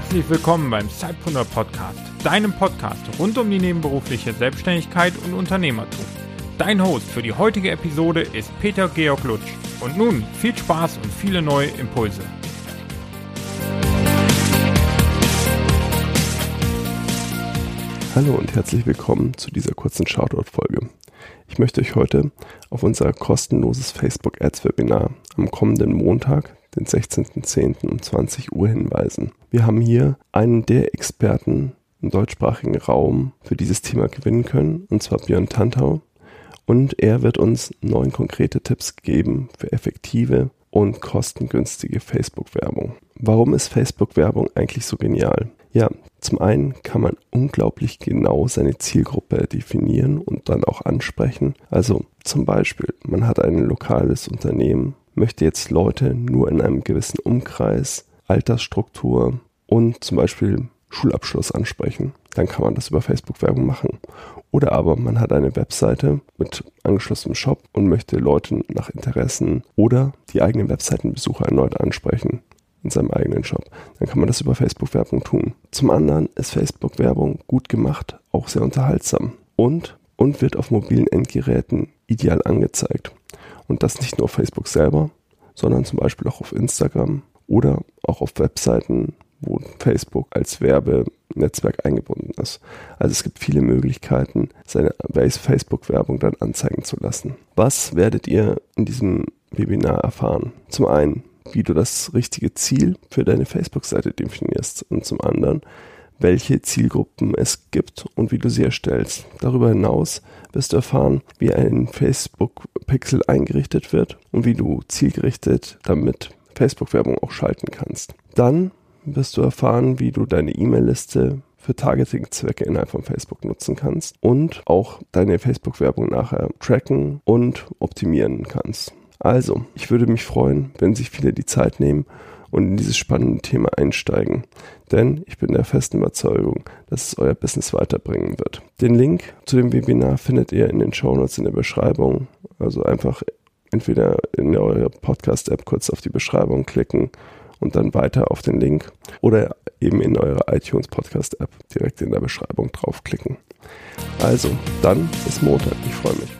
Herzlich willkommen beim Zeitpreneur Podcast, deinem Podcast rund um die nebenberufliche Selbstständigkeit und Unternehmertum. Dein Host für die heutige Episode ist Peter Georg Lutsch. Und nun viel Spaß und viele neue Impulse. Hallo und herzlich willkommen zu dieser kurzen Shoutout-Folge. Ich möchte euch heute auf unser kostenloses Facebook Ads Webinar am kommenden Montag, den 16.10. um 20 Uhr hinweisen. Wir haben hier einen der Experten im deutschsprachigen Raum für dieses Thema gewinnen können, und zwar Björn Tantau. Und er wird uns neun konkrete Tipps geben für effektive und kostengünstige Facebook-Werbung. Warum ist Facebook-Werbung eigentlich so genial? Ja, zum einen kann man unglaublich genau seine Zielgruppe definieren und dann auch ansprechen. Also zum Beispiel, man hat ein lokales Unternehmen, möchte jetzt Leute nur in einem gewissen Umkreis, Altersstruktur und zum Beispiel Schulabschluss ansprechen. Dann kann man das über Facebook-Werbung machen. Oder aber man hat eine Webseite mit angeschlossenem Shop und möchte Leute nach Interessen oder die eigenen Webseitenbesucher erneut ansprechen in seinem eigenen Shop. Dann kann man das über Facebook-Werbung tun. Zum anderen ist Facebook-Werbung gut gemacht, auch sehr unterhaltsam und, und wird auf mobilen Endgeräten ideal angezeigt. Und das nicht nur auf Facebook selber, sondern zum Beispiel auch auf Instagram oder auch auf Webseiten, wo Facebook als Werbenetzwerk eingebunden ist. Also es gibt viele Möglichkeiten, seine Facebook-Werbung dann anzeigen zu lassen. Was werdet ihr in diesem Webinar erfahren? Zum einen, wie du das richtige Ziel für deine Facebook-Seite definierst und zum anderen, welche Zielgruppen es gibt und wie du sie erstellst. Darüber hinaus wirst du erfahren, wie ein Facebook-Pixel eingerichtet wird und wie du zielgerichtet damit Facebook-Werbung auch schalten kannst. Dann wirst du erfahren, wie du deine E-Mail-Liste für Targeting-Zwecke innerhalb von Facebook nutzen kannst und auch deine Facebook-Werbung nachher tracken und optimieren kannst. Also, ich würde mich freuen, wenn sich viele die Zeit nehmen und in dieses spannende Thema einsteigen. Denn ich bin der festen Überzeugung, dass es euer Business weiterbringen wird. Den Link zu dem Webinar findet ihr in den Show Notes in der Beschreibung. Also einfach entweder in eurer Podcast-App kurz auf die Beschreibung klicken und dann weiter auf den Link oder eben in eure iTunes Podcast App direkt in der Beschreibung draufklicken. Also, dann bis Montag. Ich freue mich.